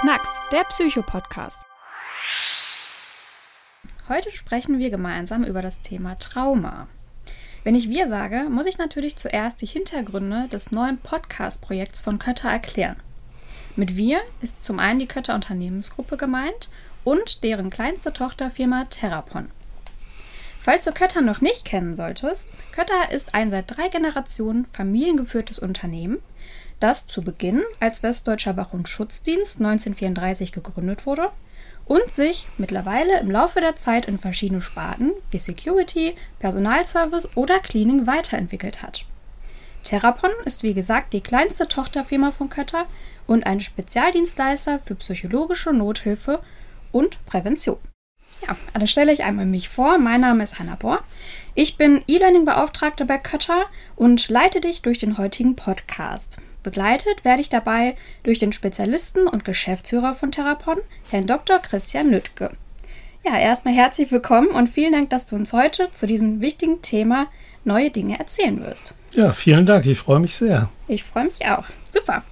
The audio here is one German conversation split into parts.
Knacks, der Psycho-Podcast. Heute sprechen wir gemeinsam über das Thema Trauma. Wenn ich wir sage, muss ich natürlich zuerst die Hintergründe des neuen Podcast-Projekts von Kötter erklären. Mit wir ist zum einen die Kötter Unternehmensgruppe gemeint und deren kleinste Tochterfirma Terrapon. Falls du Kötter noch nicht kennen solltest, Kötter ist ein seit drei Generationen familiengeführtes Unternehmen, das zu Beginn als Westdeutscher Wach- und Schutzdienst 1934 gegründet wurde und sich mittlerweile im Laufe der Zeit in verschiedene Sparten wie Security, Personalservice oder Cleaning weiterentwickelt hat. Terrapon ist wie gesagt die kleinste Tochterfirma von Kötter und ein Spezialdienstleister für psychologische Nothilfe und Prävention. Ja, dann stelle ich einmal mich vor. Mein Name ist Hannah Bohr. Ich bin E-Learning-Beauftragte bei Kötter und leite dich durch den heutigen Podcast. Begleitet werde ich dabei durch den Spezialisten und Geschäftsführer von Therapon, Herrn Dr. Christian Lüttke. Ja, erstmal herzlich willkommen und vielen Dank, dass du uns heute zu diesem wichtigen Thema neue Dinge erzählen wirst. Ja, vielen Dank. Ich freue mich sehr. Ich freue mich auch. Super.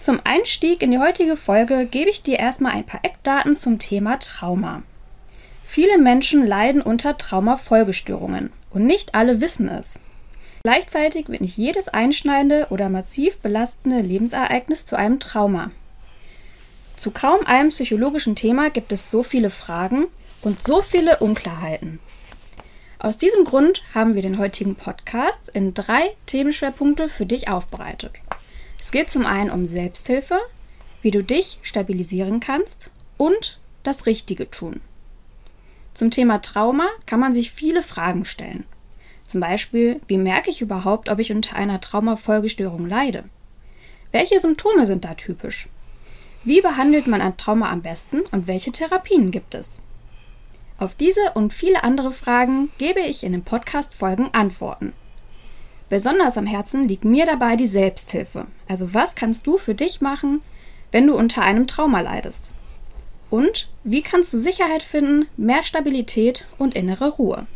Zum Einstieg in die heutige Folge gebe ich dir erstmal ein paar Eckdaten zum Thema Trauma. Viele Menschen leiden unter Traumafolgestörungen und nicht alle wissen es. Gleichzeitig wird nicht jedes einschneidende oder massiv belastende Lebensereignis zu einem Trauma. Zu kaum einem psychologischen Thema gibt es so viele Fragen und so viele Unklarheiten. Aus diesem Grund haben wir den heutigen Podcast in drei Themenschwerpunkte für dich aufbereitet. Es geht zum einen um Selbsthilfe, wie du dich stabilisieren kannst und das Richtige tun. Zum Thema Trauma kann man sich viele Fragen stellen. Zum Beispiel, wie merke ich überhaupt, ob ich unter einer Traumafolgestörung leide? Welche Symptome sind da typisch? Wie behandelt man ein Trauma am besten und welche Therapien gibt es? Auf diese und viele andere Fragen gebe ich in den Podcast-Folgen Antworten. Besonders am Herzen liegt mir dabei die Selbsthilfe. Also was kannst du für dich machen, wenn du unter einem Trauma leidest? Und wie kannst du Sicherheit finden, mehr Stabilität und innere Ruhe?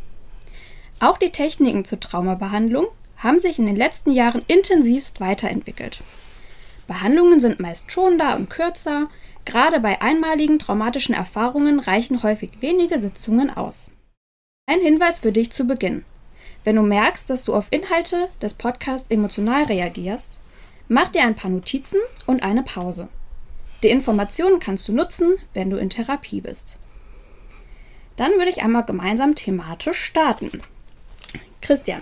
Auch die Techniken zur Traumabehandlung haben sich in den letzten Jahren intensivst weiterentwickelt. Behandlungen sind meist schonender und kürzer, gerade bei einmaligen traumatischen Erfahrungen reichen häufig wenige Sitzungen aus. Ein Hinweis für dich zu Beginn. Wenn du merkst, dass du auf Inhalte des Podcasts emotional reagierst, mach dir ein paar Notizen und eine Pause. Die Informationen kannst du nutzen, wenn du in Therapie bist. Dann würde ich einmal gemeinsam thematisch starten. Christian,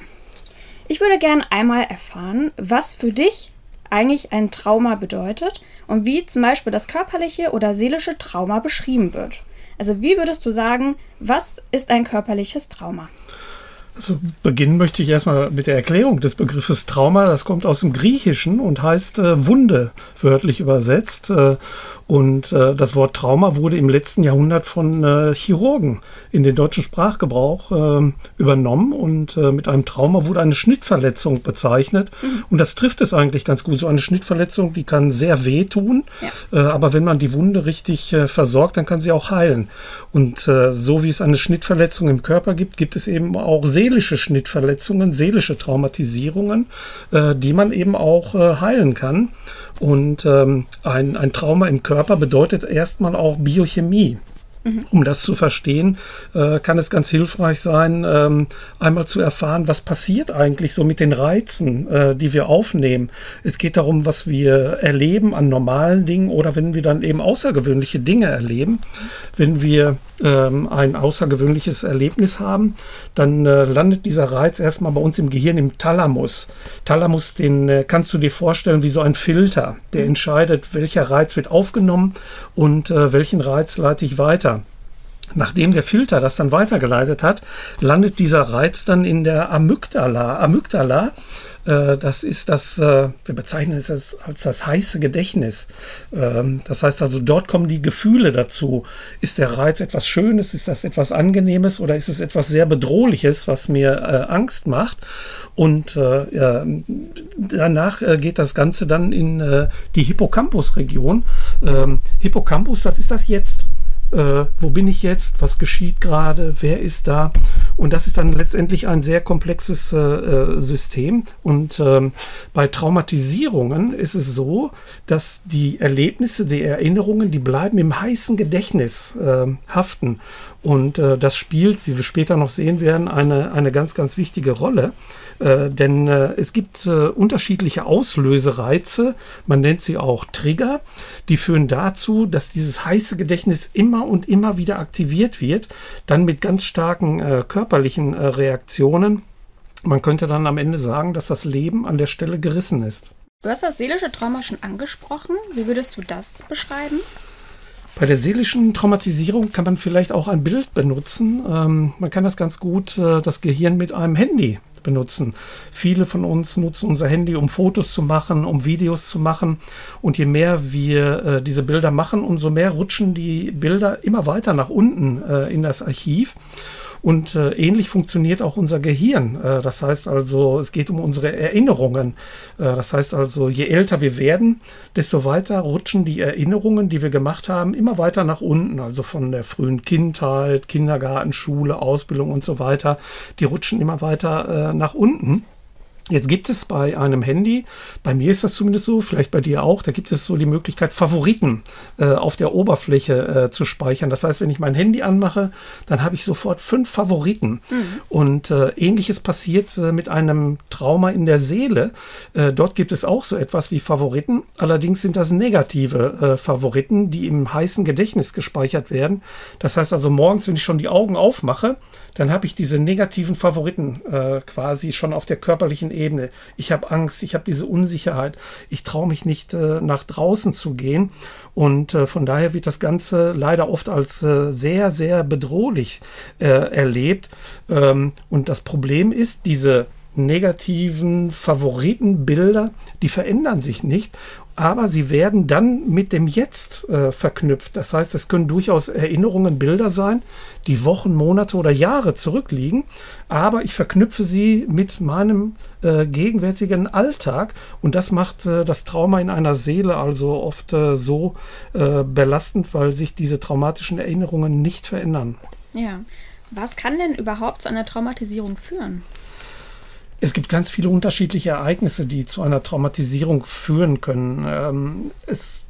ich würde gerne einmal erfahren, was für dich eigentlich ein Trauma bedeutet und wie zum Beispiel das körperliche oder seelische Trauma beschrieben wird. Also wie würdest du sagen, was ist ein körperliches Trauma? Also beginnen möchte ich erstmal mit der Erklärung des Begriffes Trauma. Das kommt aus dem Griechischen und heißt äh, Wunde, wörtlich übersetzt. Äh, und äh, das Wort Trauma wurde im letzten Jahrhundert von äh, Chirurgen in den deutschen Sprachgebrauch äh, übernommen. Und äh, mit einem Trauma wurde eine Schnittverletzung bezeichnet. Mhm. Und das trifft es eigentlich ganz gut. So eine Schnittverletzung, die kann sehr wehtun. Ja. Äh, aber wenn man die Wunde richtig äh, versorgt, dann kann sie auch heilen. Und äh, so wie es eine Schnittverletzung im Körper gibt, gibt es eben auch seelische Schnittverletzungen, seelische Traumatisierungen, äh, die man eben auch äh, heilen kann. Und ähm, ein, ein Trauma im Körper bedeutet erstmal auch Biochemie. Mhm. Um das zu verstehen, äh, kann es ganz hilfreich sein, ähm, einmal zu erfahren, was passiert eigentlich so mit den Reizen, äh, die wir aufnehmen. Es geht darum, was wir erleben an normalen Dingen oder wenn wir dann eben außergewöhnliche Dinge erleben. Wenn wir ähm, ein außergewöhnliches Erlebnis haben, dann äh, landet dieser Reiz erstmal bei uns im Gehirn im Thalamus. Thalamus, den äh, kannst du dir vorstellen wie so ein Filter, der entscheidet, welcher Reiz wird aufgenommen und äh, welchen Reiz leite ich weiter. Nachdem der Filter das dann weitergeleitet hat, landet dieser Reiz dann in der Amygdala. Amygdala äh, das ist das, äh, wir bezeichnen es als, als das heiße Gedächtnis. Ähm, das heißt also, dort kommen die Gefühle dazu. Ist der Reiz etwas Schönes? Ist das etwas Angenehmes? Oder ist es etwas sehr Bedrohliches, was mir äh, Angst macht? Und äh, danach äh, geht das Ganze dann in äh, die Hippocampus-Region. Ähm, Hippocampus, das ist das Jetzt. Äh, wo bin ich jetzt, was geschieht gerade, wer ist da. Und das ist dann letztendlich ein sehr komplexes äh, äh System. Und ähm, bei Traumatisierungen ist es so, dass die Erlebnisse, die Erinnerungen, die bleiben im heißen Gedächtnis äh, haften. Und äh, das spielt, wie wir später noch sehen werden, eine, eine ganz, ganz wichtige Rolle. Äh, denn äh, es gibt äh, unterschiedliche Auslösereize, man nennt sie auch Trigger, die führen dazu, dass dieses heiße Gedächtnis immer und immer wieder aktiviert wird, dann mit ganz starken äh, körperlichen äh, Reaktionen. Man könnte dann am Ende sagen, dass das Leben an der Stelle gerissen ist. Du hast das seelische Trauma schon angesprochen. Wie würdest du das beschreiben? Bei der seelischen Traumatisierung kann man vielleicht auch ein Bild benutzen. Ähm, man kann das ganz gut, äh, das Gehirn mit einem Handy benutzen. Viele von uns nutzen unser Handy, um Fotos zu machen, um Videos zu machen. Und je mehr wir äh, diese Bilder machen, umso mehr rutschen die Bilder immer weiter nach unten äh, in das Archiv. Und äh, ähnlich funktioniert auch unser Gehirn. Äh, das heißt also, es geht um unsere Erinnerungen. Äh, das heißt also, je älter wir werden, desto weiter rutschen die Erinnerungen, die wir gemacht haben, immer weiter nach unten. Also von der frühen Kindheit, Kindergarten, Schule, Ausbildung und so weiter. Die rutschen immer weiter äh, nach unten. Jetzt gibt es bei einem Handy, bei mir ist das zumindest so, vielleicht bei dir auch, da gibt es so die Möglichkeit, Favoriten äh, auf der Oberfläche äh, zu speichern. Das heißt, wenn ich mein Handy anmache, dann habe ich sofort fünf Favoriten. Mhm. Und äh, ähnliches passiert äh, mit einem Trauma in der Seele. Äh, dort gibt es auch so etwas wie Favoriten. Allerdings sind das negative äh, Favoriten, die im heißen Gedächtnis gespeichert werden. Das heißt also morgens, wenn ich schon die Augen aufmache, dann habe ich diese negativen Favoriten äh, quasi schon auf der körperlichen Ebene. Ich habe Angst, ich habe diese Unsicherheit, ich traue mich nicht äh, nach draußen zu gehen. Und äh, von daher wird das Ganze leider oft als äh, sehr, sehr bedrohlich äh, erlebt. Ähm, und das Problem ist, diese negativen Favoritenbilder, die verändern sich nicht aber sie werden dann mit dem Jetzt äh, verknüpft. Das heißt, es können durchaus Erinnerungen, Bilder sein, die Wochen, Monate oder Jahre zurückliegen, aber ich verknüpfe sie mit meinem äh, gegenwärtigen Alltag und das macht äh, das Trauma in einer Seele also oft äh, so äh, belastend, weil sich diese traumatischen Erinnerungen nicht verändern. Ja. Was kann denn überhaupt zu einer Traumatisierung führen? Es gibt ganz viele unterschiedliche Ereignisse, die zu einer Traumatisierung führen können. Ähm, es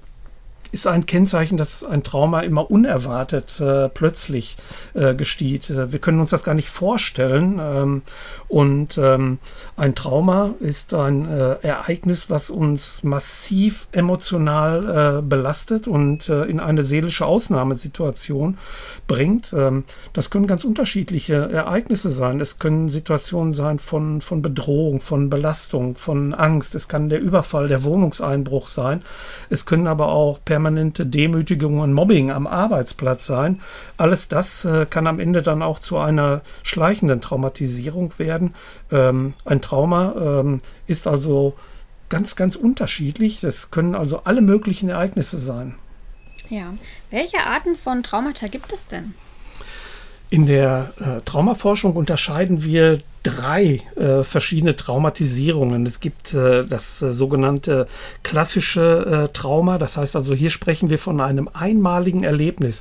ist ein Kennzeichen, dass ein Trauma immer unerwartet äh, plötzlich äh, gesteht. Äh, wir können uns das gar nicht vorstellen. Ähm, und ähm, ein Trauma ist ein äh, Ereignis, was uns massiv emotional äh, belastet und äh, in eine seelische Ausnahmesituation bringt. Ähm, das können ganz unterschiedliche Ereignisse sein. Es können Situationen sein von, von Bedrohung, von Belastung, von Angst. Es kann der Überfall, der Wohnungseinbruch sein. Es können aber auch permanent permanente Demütigung und Mobbing am Arbeitsplatz sein. Alles das äh, kann am Ende dann auch zu einer schleichenden Traumatisierung werden. Ähm, ein Trauma ähm, ist also ganz, ganz unterschiedlich. Das können also alle möglichen Ereignisse sein. Ja. Welche Arten von Traumata gibt es denn? In der äh, Traumaforschung unterscheiden wir drei äh, verschiedene Traumatisierungen. Es gibt äh, das äh, sogenannte klassische äh, Trauma. Das heißt also, hier sprechen wir von einem einmaligen Erlebnis.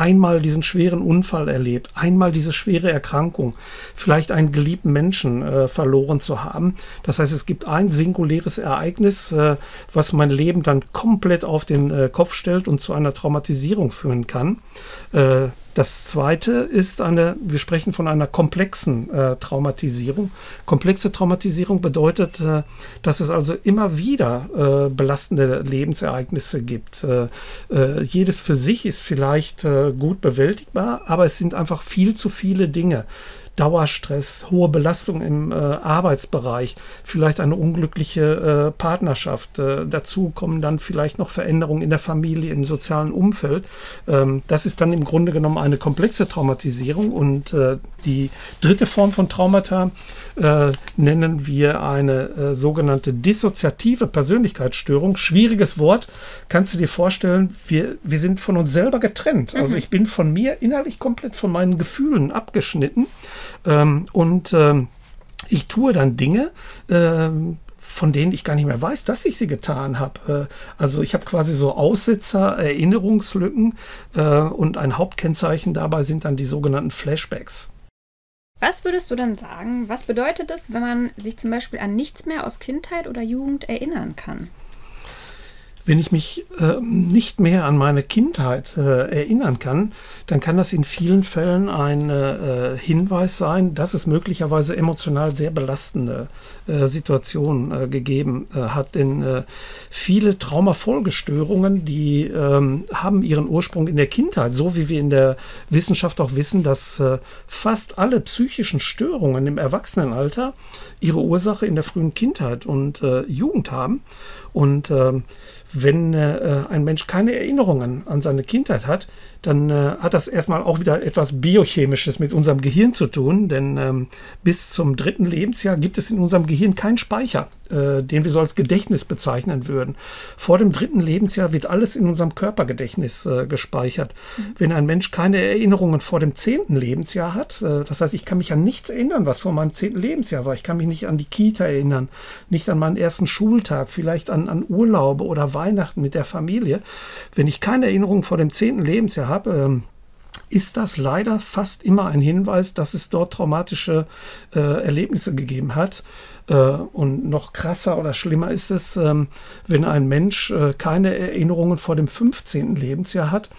Einmal diesen schweren Unfall erlebt, einmal diese schwere Erkrankung, vielleicht einen geliebten Menschen äh, verloren zu haben. Das heißt, es gibt ein singuläres Ereignis, äh, was mein Leben dann komplett auf den Kopf stellt und zu einer Traumatisierung führen kann. Das zweite ist eine, wir sprechen von einer komplexen äh, Traumatisierung. Komplexe Traumatisierung bedeutet, äh, dass es also immer wieder äh, belastende Lebensereignisse gibt. Äh, äh, jedes für sich ist vielleicht äh, gut bewältigbar, aber es sind einfach viel zu viele Dinge. Dauerstress, hohe Belastung im äh, Arbeitsbereich, vielleicht eine unglückliche äh, Partnerschaft. Äh, dazu kommen dann vielleicht noch Veränderungen in der Familie, im sozialen Umfeld. Ähm, das ist dann im Grunde genommen eine komplexe Traumatisierung. Und äh, die dritte Form von Traumata äh, nennen wir eine äh, sogenannte dissoziative Persönlichkeitsstörung. Schwieriges Wort. Kannst du dir vorstellen, wir, wir sind von uns selber getrennt. Also mhm. Also ich bin von mir innerlich komplett von meinen Gefühlen abgeschnitten. Ähm, und ähm, ich tue dann Dinge, ähm, von denen ich gar nicht mehr weiß, dass ich sie getan habe. Äh, also ich habe quasi so Aussitzer, Erinnerungslücken äh, und ein Hauptkennzeichen dabei sind dann die sogenannten Flashbacks. Was würdest du dann sagen, was bedeutet es, wenn man sich zum Beispiel an nichts mehr aus Kindheit oder Jugend erinnern kann? Wenn ich mich äh, nicht mehr an meine Kindheit äh, erinnern kann, dann kann das in vielen Fällen ein äh, Hinweis sein, dass es möglicherweise emotional sehr belastende äh, Situationen äh, gegeben äh, hat. Denn viele Traumafolgestörungen, die ähm, haben ihren Ursprung in der Kindheit, so wie wir in der Wissenschaft auch wissen, dass fast alle psychischen Störungen im Erwachsenenalter ihre Ursache in der frühen Kindheit und Jugend haben. Und ähm, wenn äh, ein Mensch keine Erinnerungen an seine Kindheit hat, dann äh, hat das erstmal auch wieder etwas Biochemisches mit unserem Gehirn zu tun, denn ähm, bis zum dritten Lebensjahr gibt es in unserem Gehirn keinen Speicher, äh, den wir so als Gedächtnis bezeichnen würden. Vor dem dritten Lebensjahr wird alles in unserem Körpergedächtnis äh, gespeichert. Mhm. Wenn ein Mensch keine Erinnerungen vor dem zehnten Lebensjahr hat, äh, das heißt, ich kann mich an nichts erinnern, was vor meinem zehnten Lebensjahr war. Ich kann mich nicht an die Kita erinnern, nicht an meinen ersten Schultag, vielleicht an, an Urlaube oder Weihnachten mit der Familie. Wenn ich keine Erinnerungen vor dem zehnten Lebensjahr habe, ähm, ist das leider fast immer ein Hinweis, dass es dort traumatische äh, Erlebnisse gegeben hat. Äh, und noch krasser oder schlimmer ist es, ähm, wenn ein Mensch äh, keine Erinnerungen vor dem 15. Lebensjahr hat.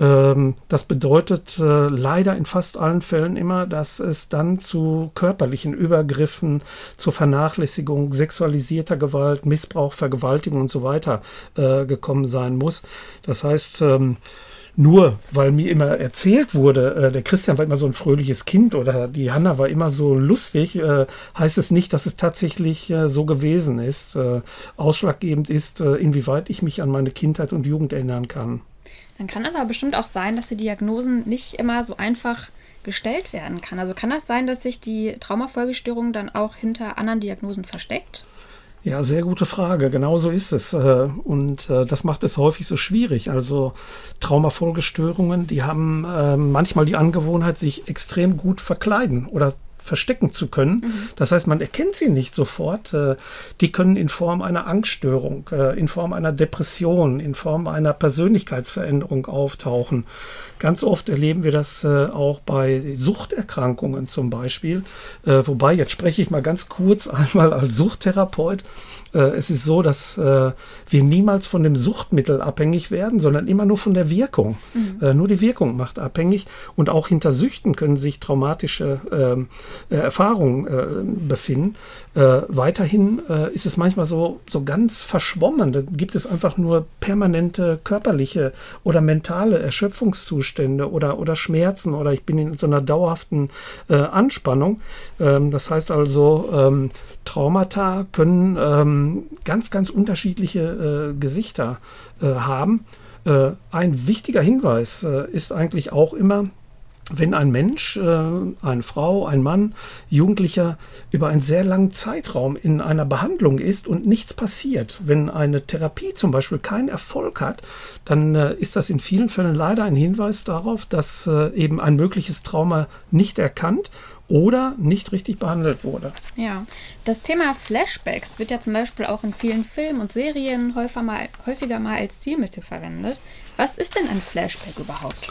Ähm, das bedeutet äh, leider in fast allen Fällen immer, dass es dann zu körperlichen Übergriffen, zur Vernachlässigung, sexualisierter Gewalt, Missbrauch, Vergewaltigung und so weiter äh, gekommen sein muss. Das heißt, ähm, nur weil mir immer erzählt wurde, äh, der Christian war immer so ein fröhliches Kind oder die Hanna war immer so lustig, äh, heißt es nicht, dass es tatsächlich äh, so gewesen ist. Äh, ausschlaggebend ist, äh, inwieweit ich mich an meine Kindheit und Jugend erinnern kann. Dann kann es aber bestimmt auch sein, dass die Diagnosen nicht immer so einfach gestellt werden kann. Also kann das sein, dass sich die Traumafolgestörung dann auch hinter anderen Diagnosen versteckt? Ja, sehr gute Frage. Genau so ist es. Äh, und äh, das macht es häufig so schwierig. Also Traumafolgestörungen, die haben äh, manchmal die Angewohnheit, sich extrem gut verkleiden oder verstecken zu können. Mhm. Das heißt, man erkennt sie nicht sofort. Äh, die können in Form einer Angststörung, äh, in Form einer Depression, in Form einer Persönlichkeitsveränderung auftauchen. Ganz oft erleben wir das äh, auch bei Suchterkrankungen zum Beispiel. Wobei, jetzt spreche ich mal ganz kurz einmal als Suchttherapeut. Äh, es ist so, dass äh, wir niemals von dem Suchtmittel abhängig werden, sondern immer nur von der Wirkung. Mhm. Äh, nur die Wirkung macht abhängig. Und auch hinter Süchten können sich traumatische ähm, äh, Erfahrungen befinden. Weiterhin ist es manchmal so, so ganz verschwommen. Da gibt es einfach nur permanente körperliche oder mentale Erschöpfungszustände oder, oder Schmerzen oder ich bin in so einer dauerhaften Anspannung. Ähm, das heißt also, ähm, Traumata können ähm, ganz, ganz unterschiedliche äh, Gesichter äh, haben. Äh, ein wichtiger Hinweis äh, ist eigentlich auch immer, wenn ein Mensch, äh, eine Frau, ein Mann, Jugendlicher über einen sehr langen Zeitraum in einer Behandlung ist und nichts passiert, wenn eine Therapie zum Beispiel keinen Erfolg hat, dann äh, ist das in vielen Fällen leider ein Hinweis darauf, dass eben ein mögliches Trauma nicht erkannt oder nicht richtig behandelt wurde. Ja, das Thema Flashbacks wird ja zum Beispiel auch in vielen Filmen und Serien häufiger mal, häufiger mal als Zielmittel verwendet. Was ist denn ein Flashback überhaupt?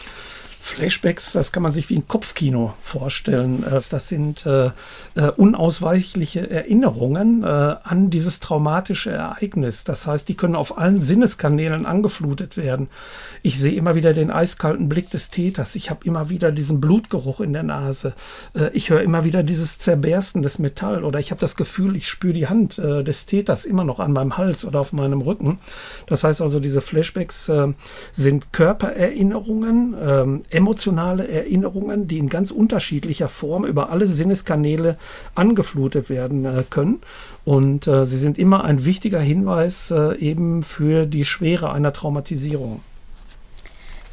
Flashbacks, das kann man sich wie ein Kopfkino vorstellen. Äh, das sind äh, äh, unausweichliche Erinnerungen äh, an dieses traumatische Ereignis. Das heißt, die können auf allen Sinneskanälen angeflutet werden. Ich sehe immer wieder den eiskalten Blick des Täters. Ich habe immer wieder diesen Blutgeruch in der Nase. Äh, ich höre immer wieder dieses Zerbersten des Metall oder ich habe das Gefühl, ich spüre die Hand äh, des Täters immer noch an meinem Hals oder auf meinem Rücken. Das heißt also, diese Flashbacks sind Körpererinnerungen, ähm, emotionale Erinnerungen, die in ganz unterschiedlicher Form über alle Sinneskanäle angeflutet werden äh, können. Und äh, sie sind immer ein wichtiger Hinweis äh, eben für die Schwere einer Traumatisierung.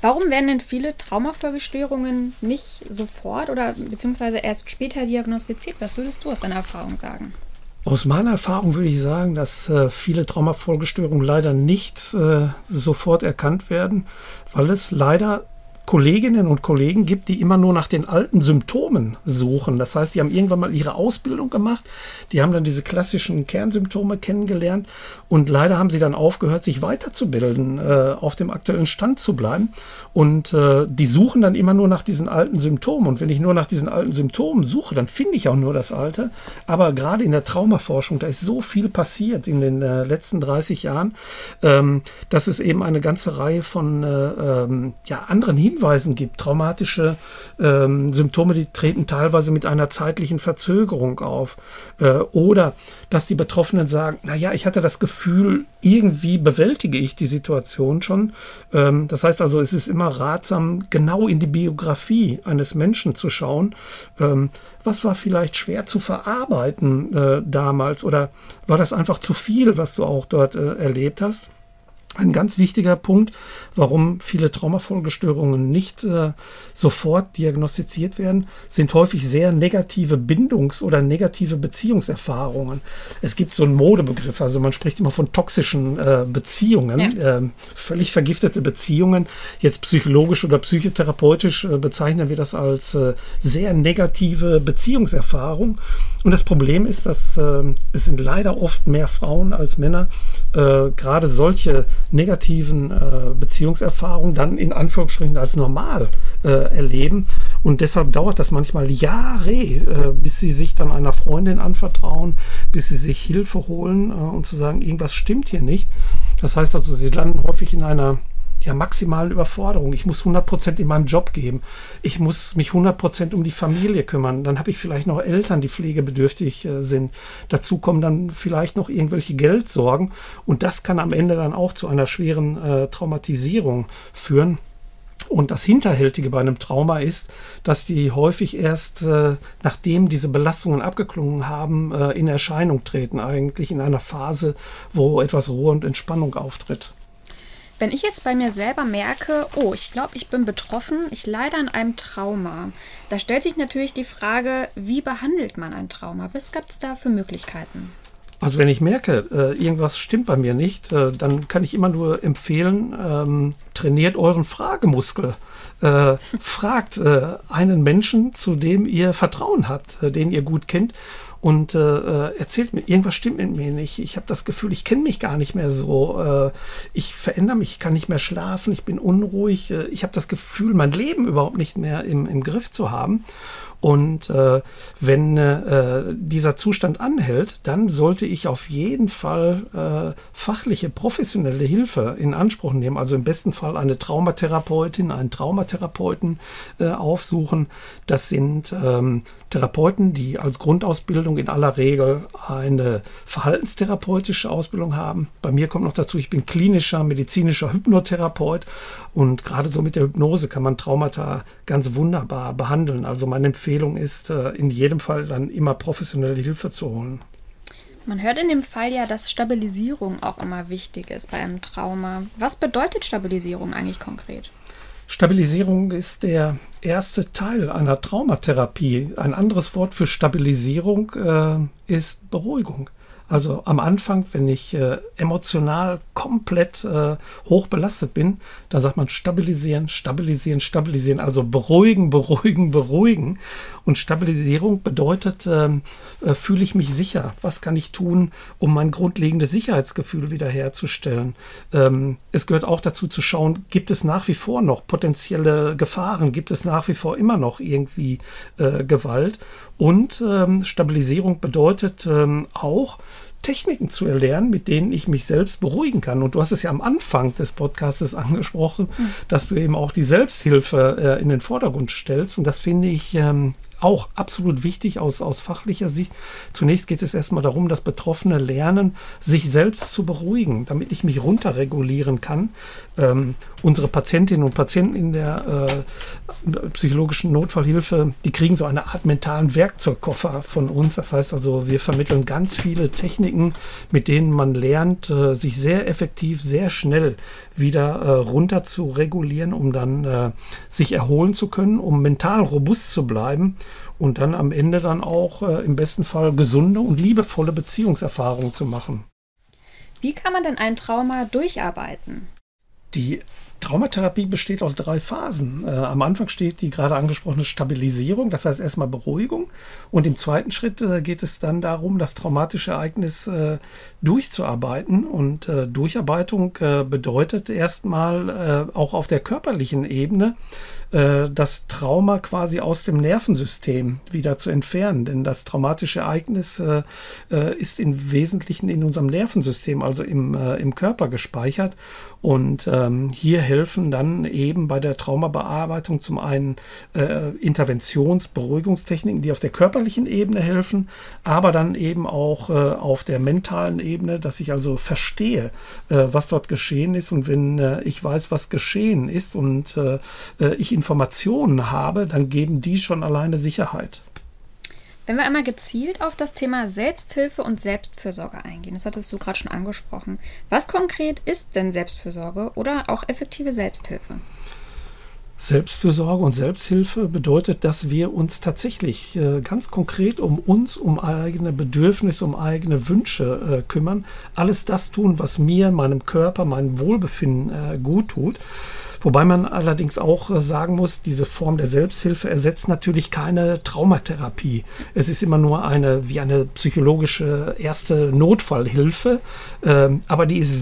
Warum werden denn viele Traumafolgestörungen nicht sofort oder beziehungsweise erst später diagnostiziert? Was würdest du aus deiner Erfahrung sagen? Aus meiner Erfahrung würde ich sagen, dass äh, viele Traumafolgestörungen leider nicht äh, sofort erkannt werden, weil es leider Kolleginnen und Kollegen gibt, die immer nur nach den alten Symptomen suchen. Das heißt, die haben irgendwann mal ihre Ausbildung gemacht, die haben dann diese klassischen Kernsymptome kennengelernt und leider haben sie dann aufgehört, sich weiterzubilden, äh, auf dem aktuellen Stand zu bleiben. Und äh, die suchen dann immer nur nach diesen alten Symptomen. Und wenn ich nur nach diesen alten Symptomen suche, dann finde ich auch nur das Alte. Aber gerade in der Traumaforschung, da ist so viel passiert in den äh, letzten 30 Jahren, ähm, dass es eben eine ganze Reihe von äh, ähm, ja, anderen Hinweisen gibt. Traumatische ähm, Symptome, die treten teilweise mit einer zeitlichen Verzögerung auf. Äh, oder dass die Betroffenen sagen, naja, ich hatte das Gefühl, irgendwie bewältige ich die Situation schon. Ähm, das heißt also, es ist immer ratsam, genau in die Biografie eines Menschen zu schauen. Ähm, was war vielleicht schwer zu verarbeiten äh, damals oder war das einfach zu viel, was du auch dort äh, erlebt hast? Ein ganz wichtiger Punkt, warum viele Traumafolgestörungen nicht äh, sofort diagnostiziert werden, sind häufig sehr negative Bindungs- oder negative Beziehungserfahrungen. Es gibt so einen Modebegriff, also man spricht immer von toxischen äh, Beziehungen, ja. äh, völlig vergiftete Beziehungen. Jetzt psychologisch oder psychotherapeutisch äh, bezeichnen wir das als äh, sehr negative Beziehungserfahrung. Und das Problem ist, dass äh, es sind leider oft mehr Frauen als Männer, gerade solche negativen äh, Beziehungserfahrungen dann in Anführungsstrichen als normal äh, erleben. Und deshalb dauert das manchmal Jahre, äh, bis sie sich dann einer Freundin anvertrauen, bis sie sich Hilfe holen äh, und zu sagen, irgendwas stimmt hier nicht. Das heißt also, sie landen häufig in einer ja, maximalen Überforderung. Ich muss 100% in meinem Job geben. Ich muss mich 100% um die Familie kümmern. Dann habe ich vielleicht noch Eltern, die pflegebedürftig äh, sind. Dazu kommen dann vielleicht noch irgendwelche Geldsorgen. Und das kann am Ende dann auch zu einer schweren äh, Traumatisierung führen. Und das Hinterhältige bei einem Trauma ist, dass die häufig erst, äh, nachdem diese Belastungen abgeklungen haben, äh, in Erscheinung treten, eigentlich in einer Phase, wo etwas Ruhe und Entspannung auftritt. Wenn ich jetzt bei mir selber merke, oh, ich glaube, ich bin betroffen, ich leide an einem Trauma, da stellt sich natürlich die Frage, wie behandelt man ein Trauma? Was gibt es da für Möglichkeiten? Also wenn ich merke, äh, irgendwas stimmt bei mir nicht, äh, dann kann ich immer nur empfehlen, ähm, trainiert euren Fragemuskel. Äh, fragt einen Menschen, zu dem ihr Vertrauen habt, den ihr gut kennt und äh, äh, erzählt mir, irgendwas stimmt mit mir nicht. Ich habe das Gefühl, ich kenne mich gar nicht mehr so. Äh, ich verändere mich, ich kann nicht mehr schlafen, ich bin unruhig. Äh, ich habe das Gefühl, mein Leben überhaupt nicht mehr im, im Griff zu haben. Und äh, wenn äh, dieser Zustand anhält, dann sollte ich auf jeden Fall äh, fachliche, professionelle Hilfe in Anspruch nehmen. Also im besten Fall eine Traumatherapeutin, einen Traumatherapeuten äh, aufsuchen. Das sind ähm, Therapeuten, die als Grundausbildung in aller Regel eine verhaltenstherapeutische Ausbildung haben. Bei mir kommt noch dazu, ich bin klinischer, medizinischer Hypnotherapeut und gerade so mit der Hypnose kann man Traumata ganz wunderbar behandeln. Also meine Empfehlung ist, äh, in jedem Fall dann immer professionelle Hilfe zu holen. Man hört in dem Fall ja, dass Stabilisierung auch immer wichtig ist bei einem Trauma. Was bedeutet Stabilisierung eigentlich konkret? Stabilisierung ist der erste Teil einer Traumatherapie. Ein anderes Wort für Stabilisierung äh, ist Beruhigung. Also am Anfang, wenn ich äh, emotional komplett äh, hoch belastet bin, da sagt man stabilisieren, stabilisieren, stabilisieren. Also beruhigen, beruhigen, beruhigen. Und Stabilisierung bedeutet, ähm, äh, fühle ich mich sicher? Was kann ich tun, um mein grundlegendes Sicherheitsgefühl wiederherzustellen? Ähm, es gehört auch dazu zu schauen, gibt es nach wie vor noch potenzielle Gefahren? Gibt es nach wie vor immer noch irgendwie äh, Gewalt? Und ähm, Stabilisierung bedeutet ähm, auch, Techniken zu erlernen, mit denen ich mich selbst beruhigen kann. Und du hast es ja am Anfang des Podcasts angesprochen, mhm. dass du eben auch die Selbsthilfe äh, in den Vordergrund stellst. Und das finde ich ähm, auch absolut wichtig aus, aus fachlicher Sicht. Zunächst geht es erstmal darum, dass Betroffene lernen, sich selbst zu beruhigen, damit ich mich runterregulieren kann. Ähm, unsere Patientinnen und Patienten in der äh, psychologischen Notfallhilfe, die kriegen so eine Art mentalen Werkzeugkoffer von uns. Das heißt also, wir vermitteln ganz viele Techniken, mit denen man lernt, äh, sich sehr effektiv, sehr schnell wieder äh, runter zu regulieren, um dann äh, sich erholen zu können, um mental robust zu bleiben und dann am Ende dann auch äh, im besten Fall gesunde und liebevolle Beziehungserfahrungen zu machen. Wie kann man denn ein Trauma durcharbeiten? Die Traumatherapie besteht aus drei Phasen. Äh, am Anfang steht die gerade angesprochene Stabilisierung, das heißt erstmal Beruhigung. Und im zweiten Schritt äh, geht es dann darum, das traumatische Ereignis äh, durchzuarbeiten. Und äh, Durcharbeitung äh, bedeutet erstmal äh, auch auf der körperlichen Ebene das Trauma quasi aus dem Nervensystem wieder zu entfernen. Denn das traumatische Ereignis ist im Wesentlichen in unserem Nervensystem, also im, im Körper gespeichert. Und ähm, hier helfen dann eben bei der Traumabearbeitung zum einen äh, Interventions-, Beruhigungstechniken, die auf der körperlichen Ebene helfen, aber dann eben auch äh, auf der mentalen Ebene, dass ich also verstehe, äh, was dort geschehen ist. Und wenn äh, ich weiß, was geschehen ist und äh, äh, ich Informationen habe, dann geben die schon alleine Sicherheit. Wenn wir einmal gezielt auf das Thema Selbsthilfe und Selbstfürsorge eingehen, das hattest du gerade schon angesprochen. Was konkret ist denn Selbstfürsorge oder auch effektive Selbsthilfe? Selbstfürsorge und Selbsthilfe bedeutet, dass wir uns tatsächlich äh, ganz konkret um uns, um eigene Bedürfnisse, um eigene Wünsche äh, kümmern. Alles das tun, was mir, meinem Körper, meinem Wohlbefinden äh, gut tut. Wobei man allerdings auch äh, sagen muss, diese Form der Selbsthilfe ersetzt natürlich keine Traumatherapie. Es ist immer nur eine, wie eine psychologische erste Notfallhilfe. Ähm, aber die ist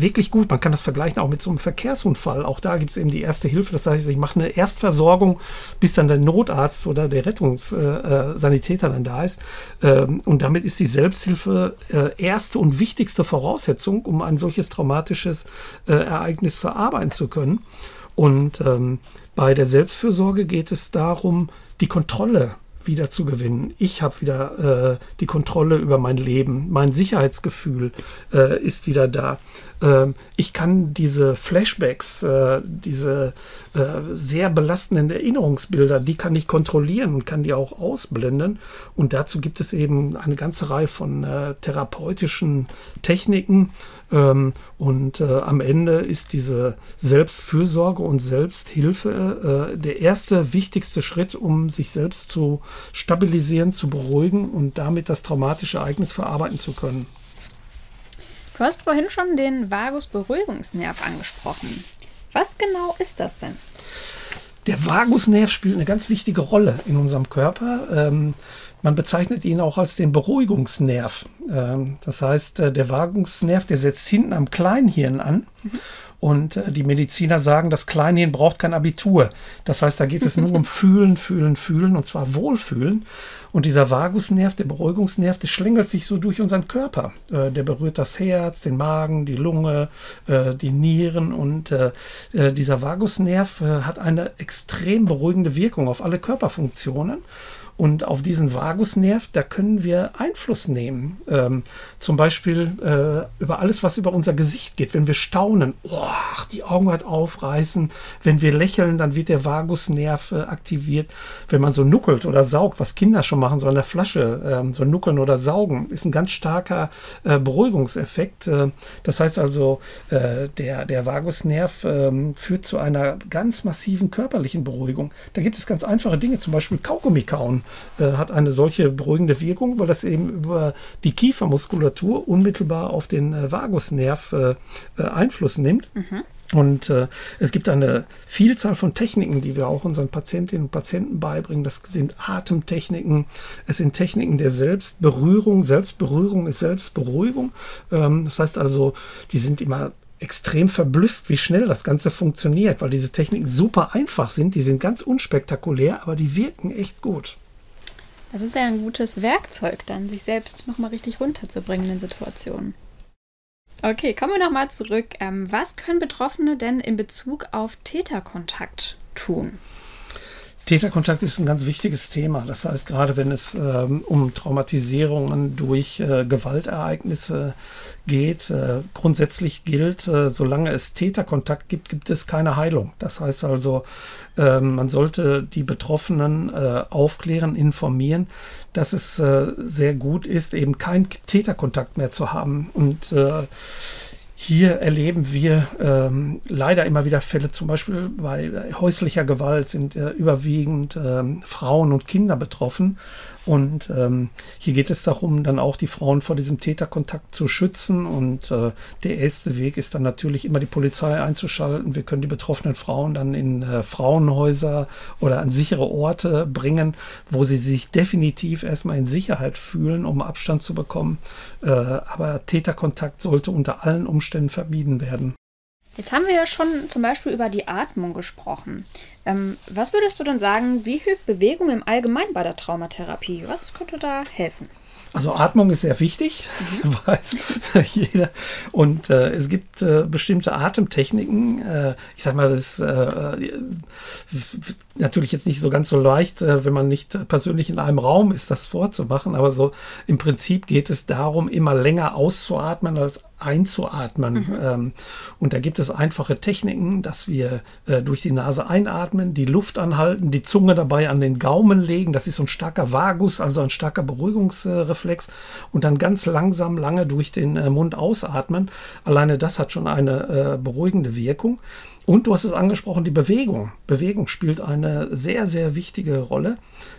wirklich gut. Man kann das vergleichen auch mit so einem Verkehrsunfall. Auch da gibt es eben die erste Hilfe. Das heißt, ich mache eine Erstversorgung, bis dann der Notarzt oder der Rettungssanitäter äh, dann da ist. Ähm, und damit ist die Selbsthilfe äh, erste und wichtigste Voraussetzung, um ein solches traumatisches äh, Ereignis verarbeiten zu können. Und ähm, bei der Selbstfürsorge geht es darum, die Kontrolle wieder zu gewinnen. Ich habe wieder äh, die Kontrolle über mein Leben. Mein Sicherheitsgefühl äh, ist wieder da. Ähm, ich kann diese Flashbacks, äh, diese äh, sehr belastenden Erinnerungsbilder, die kann ich kontrollieren und kann die auch ausblenden. Und dazu gibt es eben eine ganze Reihe von äh, therapeutischen Techniken. Ähm, und äh, am Ende ist diese Selbstfürsorge und Selbsthilfe äh, der erste wichtigste Schritt, um sich selbst zu stabilisieren, zu beruhigen und damit das traumatische Ereignis verarbeiten zu können. Du hast vorhin schon den Vagusberuhigungsnerv angesprochen. Was genau ist das denn? Der Vagusnerv spielt eine ganz wichtige Rolle in unserem Körper. Ähm, man bezeichnet ihn auch als den Beruhigungsnerv. Ähm, das heißt, äh, der Vagusnerv, der setzt hinten am Kleinhirn an. Mhm. Und äh, die Mediziner sagen, das Kleinhirn braucht kein Abitur. Das heißt, da geht es nur um Fühlen, Fühlen, Fühlen und zwar Wohlfühlen. Und dieser Vagusnerv, der Beruhigungsnerv, der schlängelt sich so durch unseren Körper. Äh, der berührt das Herz, den Magen, die Lunge, die Nieren. Und dieser Vagusnerv hat eine extrem beruhigende Wirkung auf alle Körperfunktionen. Und auf diesen Vagusnerv, da können wir Einfluss nehmen. Ähm, zum Beispiel äh, über alles, was über unser Gesicht geht. Wenn wir staunen, oh, die Augen weit aufreißen. Wenn wir lächeln, dann wird der Vagusnerv äh, aktiviert. Wenn man so nuckelt oder saugt, was Kinder schon machen, so an der Flasche, ähm, so nuckeln oder saugen, ist ein ganz starker äh, Beruhigungseffekt. Äh, das heißt also, äh, der, der Vagusnerv ähm, führt zu einer ganz massiven körperlichen Beruhigung. Da gibt es ganz einfache Dinge, zum Beispiel Kaugummi kauen äh, hat eine solche beruhigende Wirkung, weil das eben über die Kiefermuskulatur unmittelbar auf den äh, Vagusnerv äh, äh Einfluss nimmt. Mhm. Und äh, es gibt eine Vielzahl von Techniken, die wir auch unseren Patientinnen und Patienten beibringen. Das sind Atemtechniken, es sind Techniken der Selbstberührung. Selbstberührung ist Selbstberuhigung. Ähm, das heißt also, die sind immer extrem verblüfft, wie schnell das Ganze funktioniert, weil diese Techniken super einfach sind. Die sind ganz unspektakulär, aber die wirken echt gut. Das ist ja ein gutes Werkzeug, dann sich selbst nochmal richtig runterzubringen in Situationen. Okay, kommen wir nochmal zurück. Ähm, was können Betroffene denn in Bezug auf Täterkontakt tun? Täterkontakt ist ein ganz wichtiges Thema. Das heißt, gerade wenn es ähm, um Traumatisierungen durch äh, Gewaltereignisse geht, äh, grundsätzlich gilt, äh, solange es Täterkontakt gibt, gibt es keine Heilung. Das heißt also, ähm, man sollte die Betroffenen äh, aufklären, informieren, dass es äh, sehr gut ist, eben keinen Täterkontakt mehr zu haben. Und äh, hier erleben wir ähm, leider immer wieder Fälle, zum Beispiel bei häuslicher Gewalt sind äh, überwiegend ähm, Frauen und Kinder betroffen. Und ähm, hier geht es darum, dann auch die Frauen vor diesem Täterkontakt zu schützen. Und äh, der erste Weg ist dann natürlich immer die Polizei einzuschalten. Wir können die betroffenen Frauen dann in äh, Frauenhäuser oder an sichere Orte bringen, wo sie sich definitiv erstmal in Sicherheit fühlen, um Abstand zu bekommen. Äh, aber Täterkontakt sollte unter allen Umständen vermieden werden. Jetzt haben wir ja schon zum Beispiel über die Atmung gesprochen. Ähm, was würdest du denn sagen, wie hilft Bewegung im Allgemeinen bei der Traumatherapie? Was könnte da helfen? Also Atmung ist sehr wichtig, mhm. weiß jeder. Und äh, es gibt äh, bestimmte Atemtechniken. Äh, ich sage mal, das ist äh, natürlich jetzt nicht so ganz so leicht, äh, wenn man nicht persönlich in einem Raum ist, das vorzumachen. Aber so im Prinzip geht es darum, immer länger auszuatmen als einzuatmen. Mhm. Ähm, und da gibt es einfache Techniken, dass wir äh, durch die Nase einatmen, die Luft anhalten, die Zunge dabei an den Gaumen legen. Das ist so ein starker Vagus, also ein starker Beruhigungsreflex. und dann ganz langsam lange durch den äh, Mund ausatmen. Alleine das hat schon eine äh, beruhigende Wirkung. Und du hast es angesprochen, die Bewegung. Bewegung spielt eine sehr, sehr wichtige Rolle,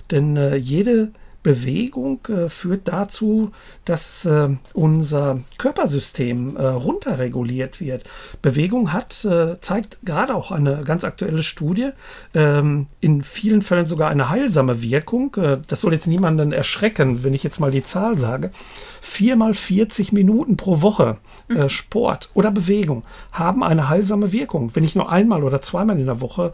denn jede Bewegung äh, führt dazu, dass äh, unser Körpersystem äh, runterreguliert wird. Bewegung hat, äh, zeigt gerade auch eine ganz aktuelle Studie, ähm, in vielen Fällen sogar eine heilsame Wirkung. Äh, das soll jetzt niemanden erschrecken, wenn ich jetzt mal die Zahl sage. Viermal 40 Minuten pro Woche äh, Sport oder Bewegung haben eine heilsame Wirkung. Wenn ich nur einmal oder zweimal in der Woche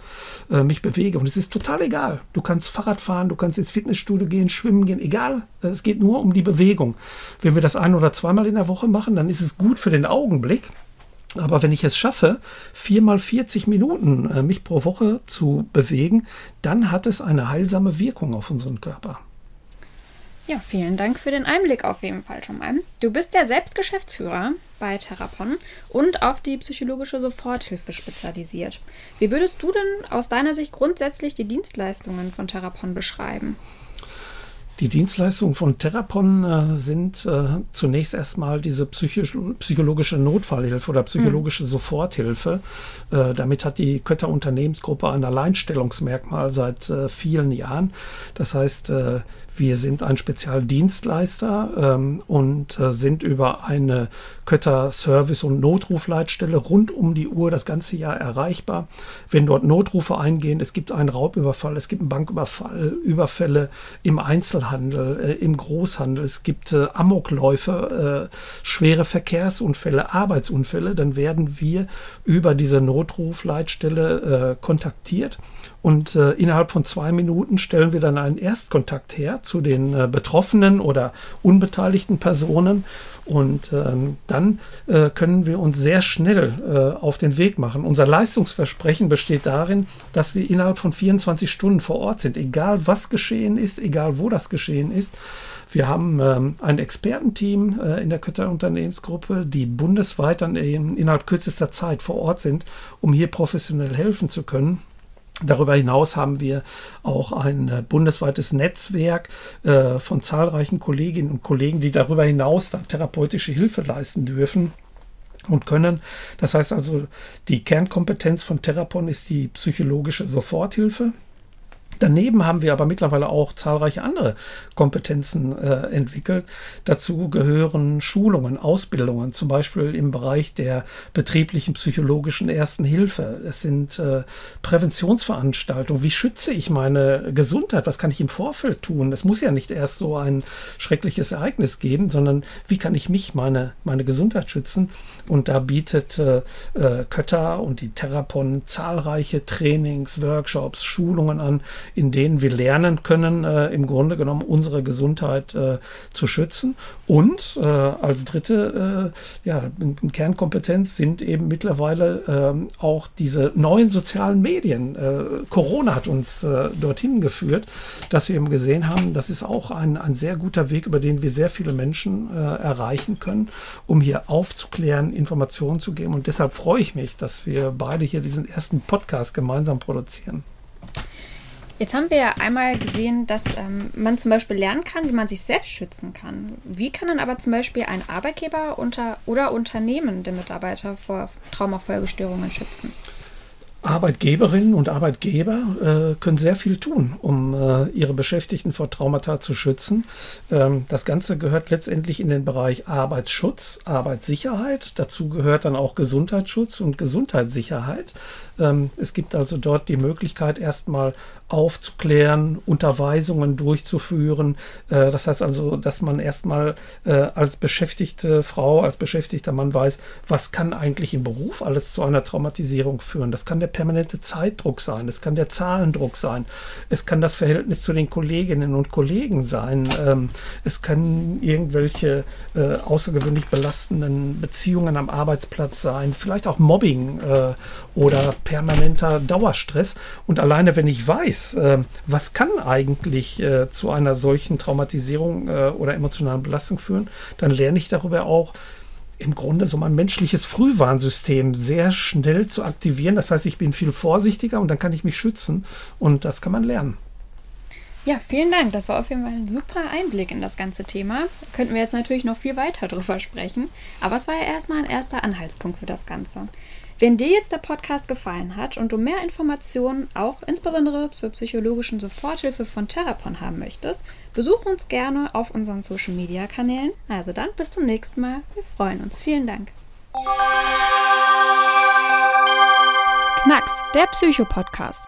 mich bewege und es ist total egal. Du kannst Fahrrad fahren, du kannst ins Fitnessstudio gehen, schwimmen gehen, egal. Es geht nur um die Bewegung. Wenn wir das ein oder zweimal in der Woche machen, dann ist es gut für den Augenblick. Aber wenn ich es schaffe, viermal 40 Minuten äh, mich pro Woche zu bewegen, dann hat es eine heilsame Wirkung auf unseren Körper. Ja, vielen Dank für den Einblick auf jeden Fall schon mal. Du bist ja selbst Geschäftsführer bei Therapon und auf die psychologische Soforthilfe spezialisiert. Wie würdest du denn aus deiner Sicht grundsätzlich die Dienstleistungen von Therapon beschreiben? Die Dienstleistungen von Therapon äh, sind äh, zunächst erstmal diese psychisch, psychologische Notfallhilfe oder psychologische mhm. Soforthilfe. Äh, damit hat die Kötter Unternehmensgruppe ein Alleinstellungsmerkmal seit äh, vielen Jahren. Das heißt, äh, wir sind ein Spezialdienstleister ähm, und äh, sind über eine Kötter Service- und Notrufleitstelle rund um die Uhr das ganze Jahr erreichbar. Wenn dort Notrufe eingehen, es gibt einen Raubüberfall, es gibt einen Banküberfall, Überfälle im Einzelhandel, äh, im Großhandel, es gibt äh, Amokläufe, äh, schwere Verkehrsunfälle, Arbeitsunfälle, dann werden wir über diese Notrufleitstelle äh, kontaktiert und äh, innerhalb von zwei Minuten stellen wir dann einen Erstkontakt her zu den äh, betroffenen oder unbeteiligten Personen. Und ähm, dann äh, können wir uns sehr schnell äh, auf den Weg machen. Unser Leistungsversprechen besteht darin, dass wir innerhalb von 24 Stunden vor Ort sind, egal was geschehen ist, egal wo das geschehen ist. Wir haben ähm, ein Expertenteam äh, in der Kötter Unternehmensgruppe, die bundesweit dann innerhalb kürzester Zeit vor Ort sind, um hier professionell helfen zu können. Darüber hinaus haben wir auch ein äh, bundesweites Netzwerk äh, von zahlreichen Kolleginnen und Kollegen, die darüber hinaus dann therapeutische Hilfe leisten dürfen und können. Das heißt also, die Kernkompetenz von Therapon ist die psychologische Soforthilfe. Daneben haben wir aber mittlerweile auch zahlreiche andere Kompetenzen äh, entwickelt. Dazu gehören Schulungen, Ausbildungen, zum Beispiel im Bereich der betrieblichen psychologischen Ersten Hilfe. Es sind äh, Präventionsveranstaltungen. Wie schütze ich meine Gesundheit? Was kann ich im Vorfeld tun? Es muss ja nicht erst so ein schreckliches Ereignis geben, sondern wie kann ich mich, meine, meine Gesundheit schützen? Und da bietet äh, äh Kötter und die Therapon zahlreiche Trainings, Workshops, Schulungen an, in denen wir lernen können, äh, im Grunde genommen unsere Gesundheit äh, zu schützen. Und äh, als dritte äh, ja, Kernkompetenz sind eben mittlerweile ähm, auch diese neuen sozialen Medien. Äh, Corona hat uns äh, dorthin geführt, dass wir eben gesehen haben, das ist auch ein, ein sehr guter Weg, über den wir sehr viele Menschen erreichen können, um hier aufzuklären, Informationen zu geben. Und deshalb freue ich mich, dass wir beide hier diesen ersten Podcast gemeinsam produzieren. Jetzt haben wir ja einmal gesehen, dass ähm, man zum Beispiel lernen kann, wie man sich selbst schützen kann. Wie kann dann aber zum Beispiel ein Arbeitgeber unter, oder Unternehmen den Mitarbeiter vor Traumafolgestörungen schützen? Arbeitgeberinnen und Arbeitgeber äh, können sehr viel tun, um äh, ihre Beschäftigten vor Traumata zu schützen. Ähm, das Ganze gehört letztendlich in den Bereich Arbeitsschutz, Arbeitssicherheit. Dazu gehört dann auch Gesundheitsschutz und Gesundheitssicherheit. Ähm, es gibt also dort die Möglichkeit, erstmal aufzuklären, Unterweisungen durchzuführen. Äh, das heißt also, dass man erstmal äh, als beschäftigte Frau, als beschäftigter Mann weiß, was kann eigentlich im Beruf alles zu einer Traumatisierung führen. Das kann der permanente Zeitdruck sein, es kann der Zahlendruck sein, es kann das Verhältnis zu den Kolleginnen und Kollegen sein, ähm, es kann irgendwelche äh, außergewöhnlich belastenden Beziehungen am Arbeitsplatz sein, vielleicht auch Mobbing oder permanenter Dauerstress. Und alleine, wenn ich weiß, äh, was kann eigentlich äh, zu einer solchen Traumatisierung äh, oder emotionalen Belastung führen, dann lerne ich darüber auch, im Grunde so mein menschliches Frühwarnsystem sehr schnell zu aktivieren. Das heißt, ich bin viel vorsichtiger und dann kann ich mich schützen. Und das kann man lernen. Ja, vielen Dank. Das war auf jeden Fall ein super Einblick in das ganze Thema. Könnten wir jetzt natürlich noch viel weiter drüber sprechen. Aber es war ja erstmal ein erster Anhaltspunkt für das Ganze. Wenn dir jetzt der Podcast gefallen hat und du mehr Informationen, auch insbesondere zur psychologischen Soforthilfe von Therapon haben möchtest, besuch uns gerne auf unseren Social Media Kanälen. Also dann bis zum nächsten Mal. Wir freuen uns. Vielen Dank. Knacks, der Psycho-Podcast.